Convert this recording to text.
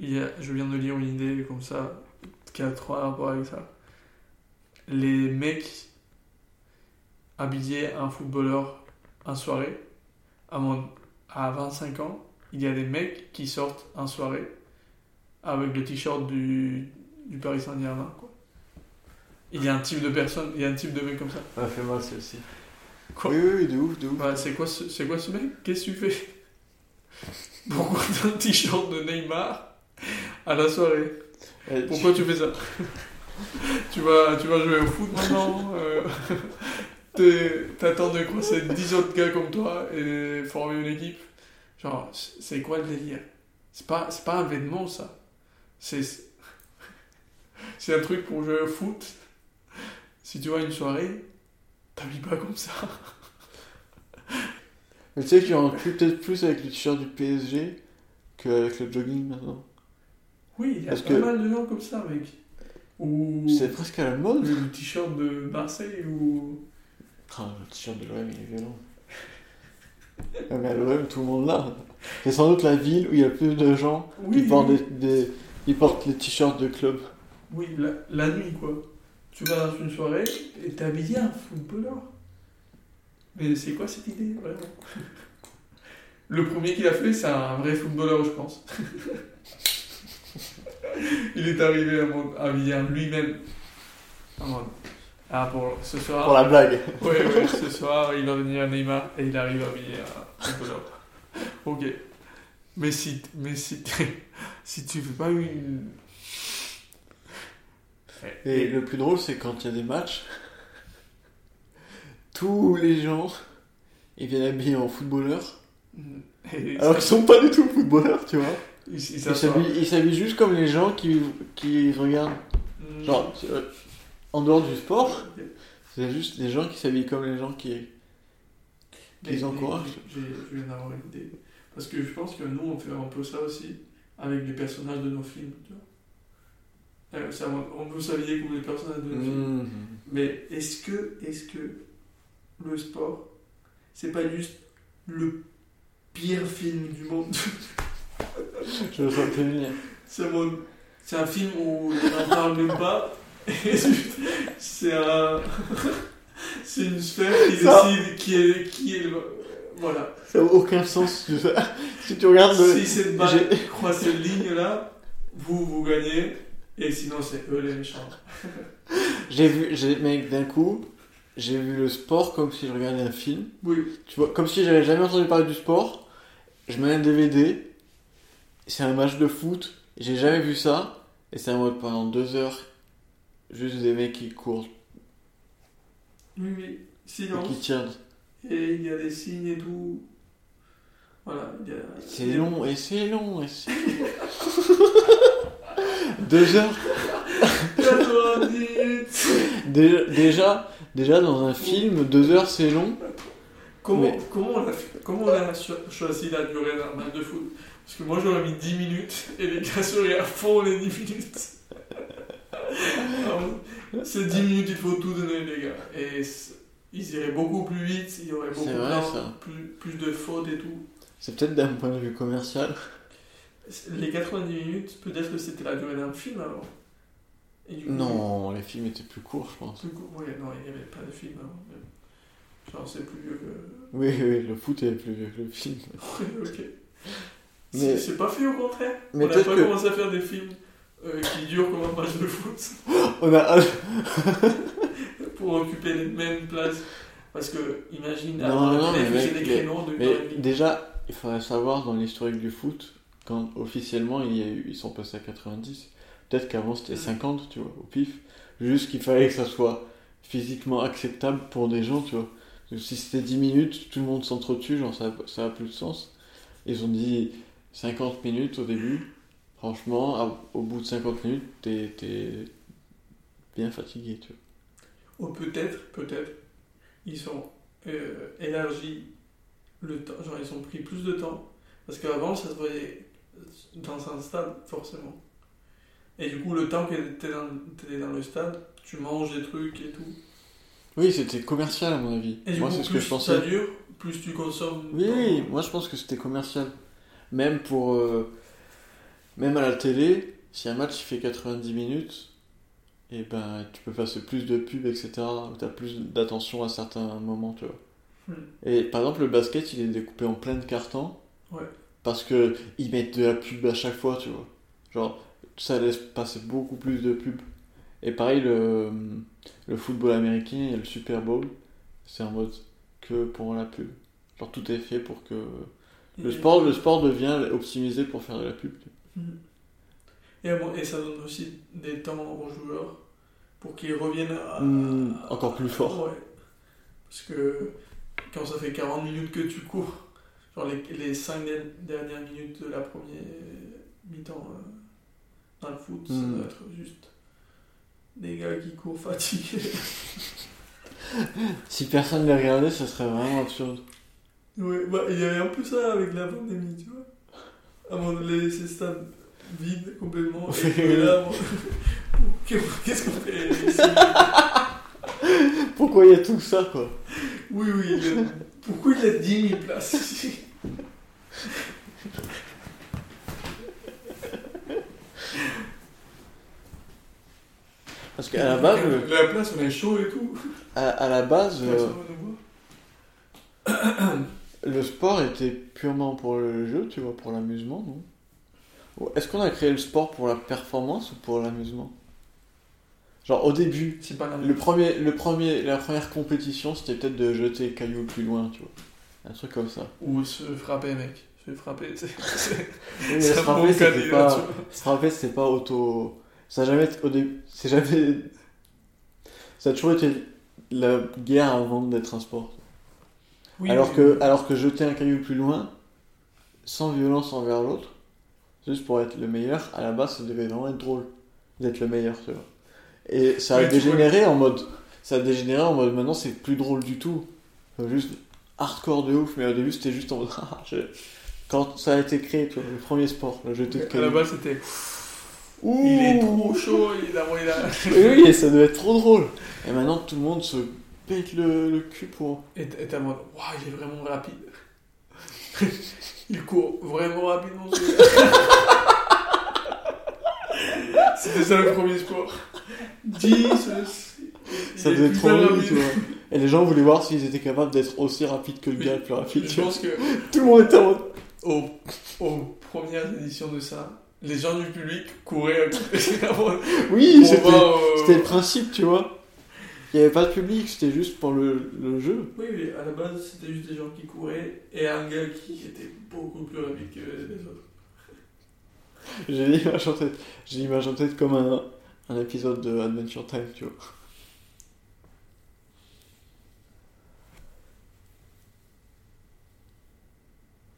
il y a- je viens de lire une idée comme ça, qui a trois rapports avec ça. Les mecs habillés un footballeur en soirée, à, mon- à 25 ans, il y a des mecs qui sortent en soirée avec le t-shirt du, du Paris Saint-Germain. quoi. Il y a un type de personne, il y a un type de mec comme ça. Ça fait mal, celle-ci. Quoi Oui, oui, oui, de ouf, de ouf. Ouais, c'est quoi, ce- c'est quoi ce mec? Qu'est-ce que tu fais? Pourquoi t'as un t-shirt de Neymar? À la soirée Pourquoi tu fais ça? Tu, vas, tu vas jouer au foot maintenant euh, T'attends de croiser 10 autres gars comme toi et former une équipe? Genre, c'est quoi le délire? C'est pas, c'est pas un vêtement ça. C'est c'est un truc pour jouer au foot. Si tu vas à une soirée, t'habilles pas comme ça. Mais tu sais tu en plus peut-être plus avec le t-shirt du PSG qu'avec le jogging maintenant. Oui, il y a Parce pas que- mal de gens comme ça, mec. Ou C'est presque à la mode. le t-shirt de Marseille ou. Ah, le t-shirt de l'OM, il est violent. Ouais, mais à l'OM, tout le monde l'a. C'est sans doute la ville où il y a plus de gens qui portent, oui. des, des- ils portent les t-shirts de club. Oui, la, la nuit, quoi. Tu vas dans une soirée et t'es habillé un footballeur. Mais c'est quoi cette idée, vraiment? Le premier qui l'a fait, c'est un vrai footballeur, je pense. Il est arrivé à habillé en lui-même. Ah, pour ce soir. Pour la blague. Oui, oui, ce soir, il va venir Neymar et il arrive habillé un footballeur. Ok. Mais si, mais si, si tu fais pas une. Et le plus drôle, c'est quand il y a des matchs, tous les gens, ils viennent habillés en footballeurs, Et alors qu'ils sont pas du tout footballeurs, tu vois. Il, il juste comme les gens qui, qui regardent, Mm. genre, euh, en dehors du sport, c'est juste des gens qui s'habillent comme les gens qui... Mais- encouragent. j'ai- Je viens d'avoir une idée. Parce que je pense que nous, on fait un peu ça aussi avec les personnages de nos films. Tu vois. Euh, ça, on veut s'habiller comme les personnages de nos films. Mhm. Mais est-ce que, est que le sport, c'est pas juste le pire film du monde? Je le très bien. C'est mon- c'est un film où on n'en parle même pas. C'est un. C'est une sphère qui Ça- décide qui est, qui est le. Voilà. Ça n'a aucun sens. si tu regardes le... Si cette balle croise cette ligne là, vous, vous gagnez. Et sinon, c'est eux les méchants. J'ai vu, j'ai, mec, d'un coup, j'ai vu le sport comme si je regardais un film. Oui. Tu vois, comme si j'avais jamais entendu parler du sport. Je mets un DVD, c'est un match de foot, j'ai jamais vu ça, et c'est un mode pendant deux heures, juste des mecs qui courent Oui, oui. et Silence. qui tirent. Et il y a des signes et tout. Voilà. il y a- C'est long, et c'est long, et c'est Deux heures 90 minutes. déjà, déjà, déjà, dans un film, deux heures c'est long. Comment, Mais- comment, on a, comment on a cho- choisi la durée d'un match de foot? Parce que moi j'aurais mis 10 minutes et les gars seraient à fond les 10 minutes. Ces 10 minutes, il faut tout donner, les gars. Et ils iraient beaucoup plus vite, il y aurait beaucoup vrai, plus, plus de fautes et tout. C'est peut-être d'un point de vue commercial. Les 90 minutes, peut-être que c'était la durée d'un film alors. Coup, Non, les films étaient plus courts, je pense. Plus court. Ouais, non, il n'y avait pas de film avant. Genre, c'est plus vieux que. Oui, oui, le foot est plus vieux que le film. Ok. Mais- C'est- C'est pas fait au contraire. Mais On n'a peut-être pas que- commencé à faire des films euh, qui durent comme un match de foot On a... pour occuper les mêmes places. Parce que, imagine, Non, non, télé, mais mec, des créneaux de Mais déjà, il faudrait savoir dans l'historique du foot, quand officiellement il y a eu, ils sont passés à 90, peut-être qu'avant c'était 50, tu vois, au pif. Juste qu'il fallait que ça soit physiquement acceptable pour des gens, tu vois. Si c'était 10 minutes, tout le monde s'entretue, genre ça, ça a plus de sens. Ils ont dit 50 minutes au début. Franchement, au bout de 50 minutes, t'es bien fatigué, tu vois. Ou peut-être, peut-être, ils ont euh, élargi le temps. Genre, ils ont pris plus de temps. Parce qu'avant, ça se voyait dans un stade, forcément. Et du coup, le temps que t'es dans, dans le stade, tu manges des trucs et tout. Oui, c'était commercial à mon avis. Et du Moi, coup, c'est ce plus que je pensais. ça dure, plus tu consommes. Oui, oui, moi je pense que c'était commercial. Même pour. euh, même à la télé, si un match fait 90 minutes, et ben tu peux passer plus de pubs, etc. Tu as plus d'attention à certains moments, tu vois. Hmm. Et par exemple, le basket, il est découpé en plein de cartons. Ouais. Parce que ils mettent de la pub à chaque fois, tu vois. Genre, ça laisse passer beaucoup plus de pubs. Et pareil, le, le football américain et le Super Bowl, c'est en mode que pour la pub. Genre, tout est fait pour que. Le sport, le sport devient optimisé pour faire de la pub. Mhm. Et, bon, et ça donne aussi des temps aux joueurs pour qu'ils reviennent à, Mm, encore plus fort. Ouais. Parce que quand ça fait 40 minutes que tu cours, genre les, les 5 dernières minutes de la première mi-temps euh, dans le foot, ça Mm. doit être juste des gars qui courent fatigués. Si personne ne les regardait, ça serait vraiment absurde. Ouais, bah, il y avait un peu ça avec la pandémie, tu vois. Un moment donné, ces stades vides complètement. Et là, qu'est-ce qu'on fait ici? Pourquoi il y a tout ça, quoi? Oui, oui, pourquoi il y a 10 000 places ici? Parce qu'à la base, le- La place, on est chaud et tout. à, à la base, euh, Le sport était purement pour le jeu, tu vois, pour l'amusement, non? Est-ce qu'on a créé le sport pour la performance ou pour l'amusement? Genre au début, pas le premier, le premier, la première compétition, c'était peut-être de jeter le caillou plus loin, tu vois. Un truc comme ça. Ou se frapper, mec. Se frapper, c'est. Oui, se frapper, c'était pas, se frapper, c'était pas auto. Ça a jamais été- au début, c'est jamais. Ça a toujours été la guerre avant d'être un sport. Oui, alors oui, que, oui. alors que jeter un caillou plus loin, sans violence envers l'autre, juste pour être le meilleur, à la base, ça devait vraiment être drôle d'être le meilleur, tu vois. Et ça a Ouais, dégénéré en mode, ça a dégénéré en mode, maintenant c'est plus drôle du tout. Juste hardcore de ouf, mais au début c'était juste en mode, ah, quand ça a été créé, tu vois, le premier sport, le jeter de À la caillou. base, c'était. Ouh Il est trop chaud, il a. il a- oui, ça devait être trop drôle. Et maintenant tout le monde se pète le, le cul pour. Et t'es en mode, waouh, il est vraiment rapide. il court vraiment rapidement. C'était ça le premier sport. 10, Ça devait être trop drôle, tu vois. Et les gens voulaient voir s'ils étaient capables d'être aussi rapides que le gars le plus rapide. tu Je pense que Tout le monde était en mode. aux, aux premières éditions de ça, les gens du public couraient à côté. Avant- Oui, c'était euh, c'était le principe, tu vois. Il n'y avait pas de public, c'était juste pour le, le jeu. Oui, oui, à la base, c'était juste des gens qui couraient et un gars qui était beaucoup plus rapide que les autres. J'ai l'image en tête, j'ai l'image en tête comme un, un épisode de Adventure Time, tu vois.